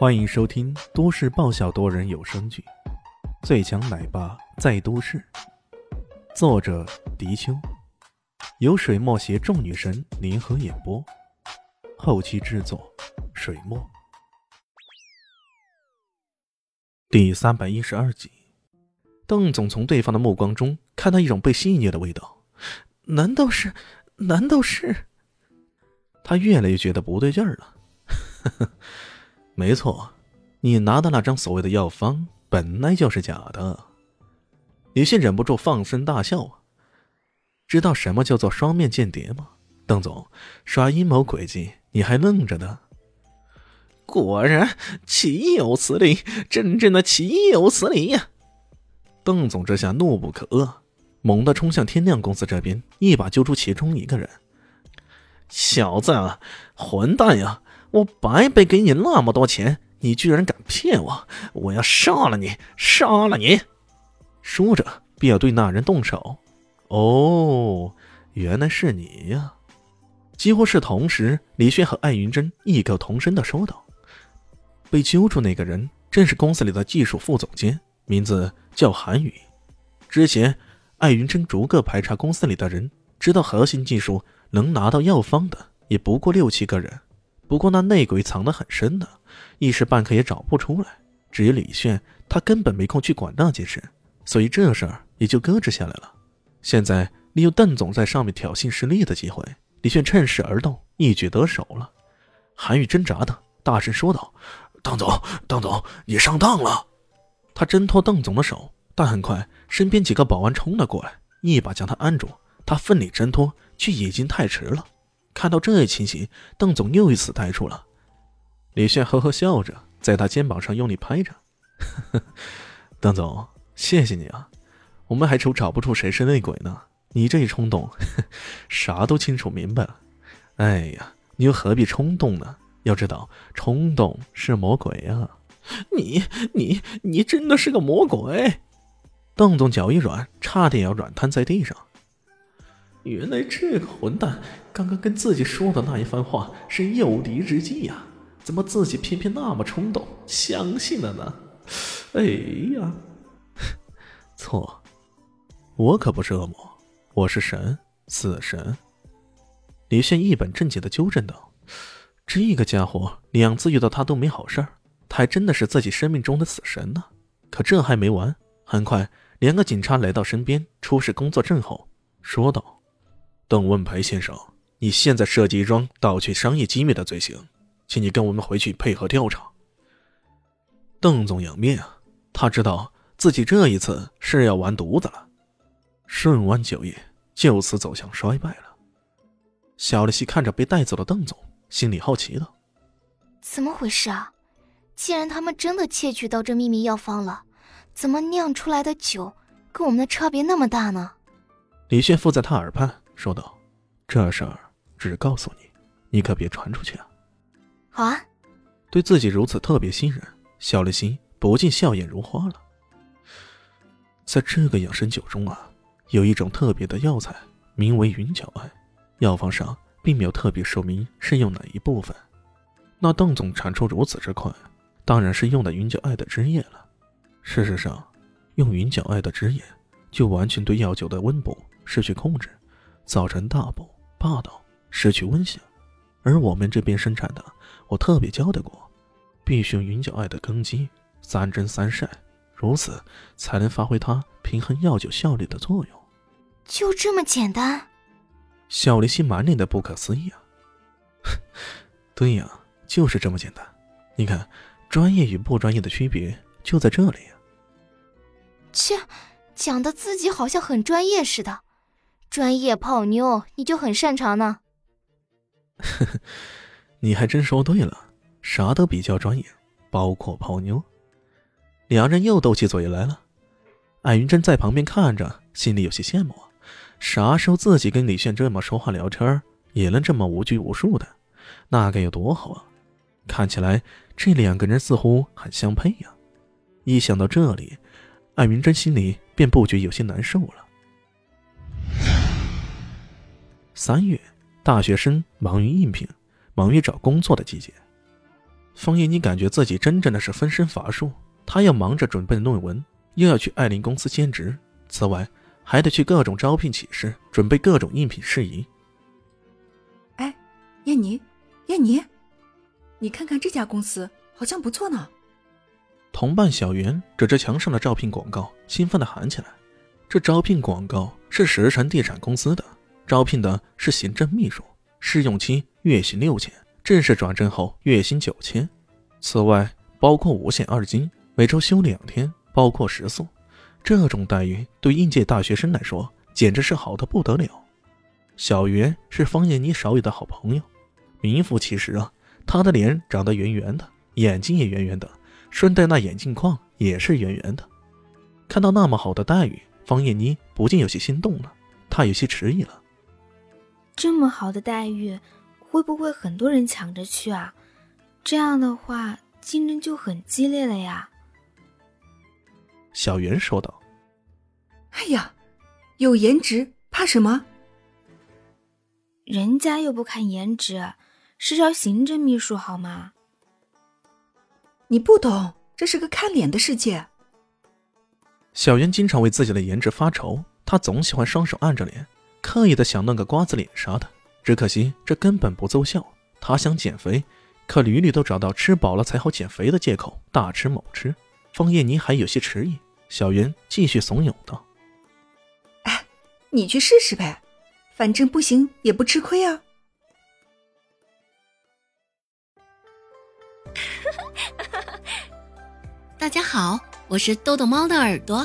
欢迎收听都市爆笑多人有声剧《最强奶爸在都市》，作者：迪秋，由水墨携众女神联合演播，后期制作：水墨。第三百一十二集，邓总从对方的目光中看到一种被戏谑的味道，难道是？难道是？他越来越觉得不对劲儿了。呵呵。没错，你拿的那张所谓的药方本来就是假的。李信忍不住放声大笑啊！知道什么叫做双面间谍吗？邓总耍阴谋诡计，你还愣着呢？果然岂有此理！真正的岂有此理呀！邓总这下怒不可遏，猛地冲向天亮公司这边，一把揪住其中一个人：“小子啊，混蛋呀！”我白白给你那么多钱，你居然敢骗我！我要杀了你，杀了你！说着，便要对那人动手。哦，原来是你呀！几乎是同时，李炫和艾云珍异口同声的说道：“被揪住那个人，正是公司里的技术副总监，名字叫韩宇。之前，艾云珍逐个排查公司里的人，知道核心技术能拿到药方的，也不过六七个人。”不过那内鬼藏得很深的，一时半刻也找不出来。至于李炫，他根本没空去管那件事，所以这事儿也就搁置下来了。现在利用邓总在上面挑衅失利的机会，李炫趁势而动，一举得手了。韩宇挣扎的大声说道：“邓总，邓总，你上当了！”他挣脱邓总的手，但很快身边几个保安冲了过来，一把将他按住。他奋力挣脱，却已经太迟了。看到这一情形，邓总又一次呆住了。李炫呵呵笑着，在他肩膀上用力拍着：“ 邓总，谢谢你啊！我们还愁找不出谁是内鬼呢，你这一冲动，啥都清楚明白了。哎呀，你又何必冲动呢？要知道，冲动是魔鬼啊！你、你、你真的是个魔鬼！”邓总脚一软，差点要软瘫在地上。原来这个混蛋刚刚跟自己说的那一番话是诱敌之计呀？怎么自己偏偏那么冲动相信了呢？哎呀，错，我可不是恶魔，我是神，死神。李炫一本正经的纠正道：“这个家伙两次遇到他都没好事儿，他还真的是自己生命中的死神呢。”可这还没完，很快两个警察来到身边，出示工作证后，说道。邓文培先生，你现在涉及一桩盗取商业机密的罪行，请你跟我们回去配合调查。邓总仰面啊，他知道自己这一次是要完犊子了。顺湾酒业就此走向衰败了。小丽西看着被带走的邓总，心里好奇道：“怎么回事啊？既然他们真的窃取到这秘密药方了，怎么酿出来的酒跟我们的差别那么大呢？”李炫附在他耳畔。说道：“这事儿只告诉你，你可别传出去啊。”“好啊。”对自己如此特别信任，小丽心不禁笑靥如花了。在这个养生酒中啊，有一种特别的药材，名为云角艾。药方上并没有特别说明是用哪一部分。那邓总产出如此之快，当然是用的云角艾的汁液了。事实上，用云角艾的汁液，就完全对药酒的温补失去控制。造成大补霸道，失去温性，而我们这边生产的，我特别交代过，必须用云脚艾的根基，三蒸三晒，如此才能发挥它平衡药酒效力的作用。就这么简单？小离心满脸的不可思议啊！对呀，就是这么简单。你看，专业与不专业的区别就在这里啊。切，讲的自己好像很专业似的。专业泡妞，你就很擅长呢。呵呵，你还真说对了，啥都比较专业，包括泡妞。两人又斗起嘴来了。艾云珍在旁边看着，心里有些羡慕。啥时候自己跟李炫这么说话聊天，也能这么无拘无束的，那该有多好啊！看起来这两个人似乎很相配呀。一想到这里，艾云珍心里便不觉有些难受了。三月，大学生忙于应聘、忙于找工作的季节。方叶妮感觉自己真正的是分身乏术，她要忙着准备论文，又要去艾琳公司兼职，此外还得去各种招聘启事，准备各种应聘事宜。哎，燕妮，燕妮，你看看这家公司好像不错呢。同伴小袁指着墙上的招聘广告，兴奋地喊起来：“这招聘广告是石城地产公司的，招聘的是行政秘书，试用期月薪六千。”正式转正后，月薪九千，此外包括五险二金，每周休两天，包括食宿。这种待遇对应届大学生来说简直是好的不得了。小袁是方艳妮少有的好朋友，名副其实啊！他的脸长得圆圆的，眼睛也圆圆的，顺带那眼镜框也是圆圆的。看到那么好的待遇，方艳妮不禁有些心动了，她有些迟疑了。这么好的待遇。会不会很多人抢着去啊？这样的话，竞争就很激烈了呀。小袁说道：“哎呀，有颜值怕什么？人家又不看颜值，是招行政秘书好吗？你不懂，这是个看脸的世界。”小袁经常为自己的颜值发愁，他总喜欢双手按着脸，刻意的想弄个瓜子脸啥的。只可惜这根本不奏效。他想减肥，可屡屡都找到吃饱了才好减肥的借口，大吃猛吃。方叶妮还有些迟疑，小云继续怂恿道：“哎，你去试试呗，反正不行也不吃亏啊。”大家好，我是豆豆猫的耳朵。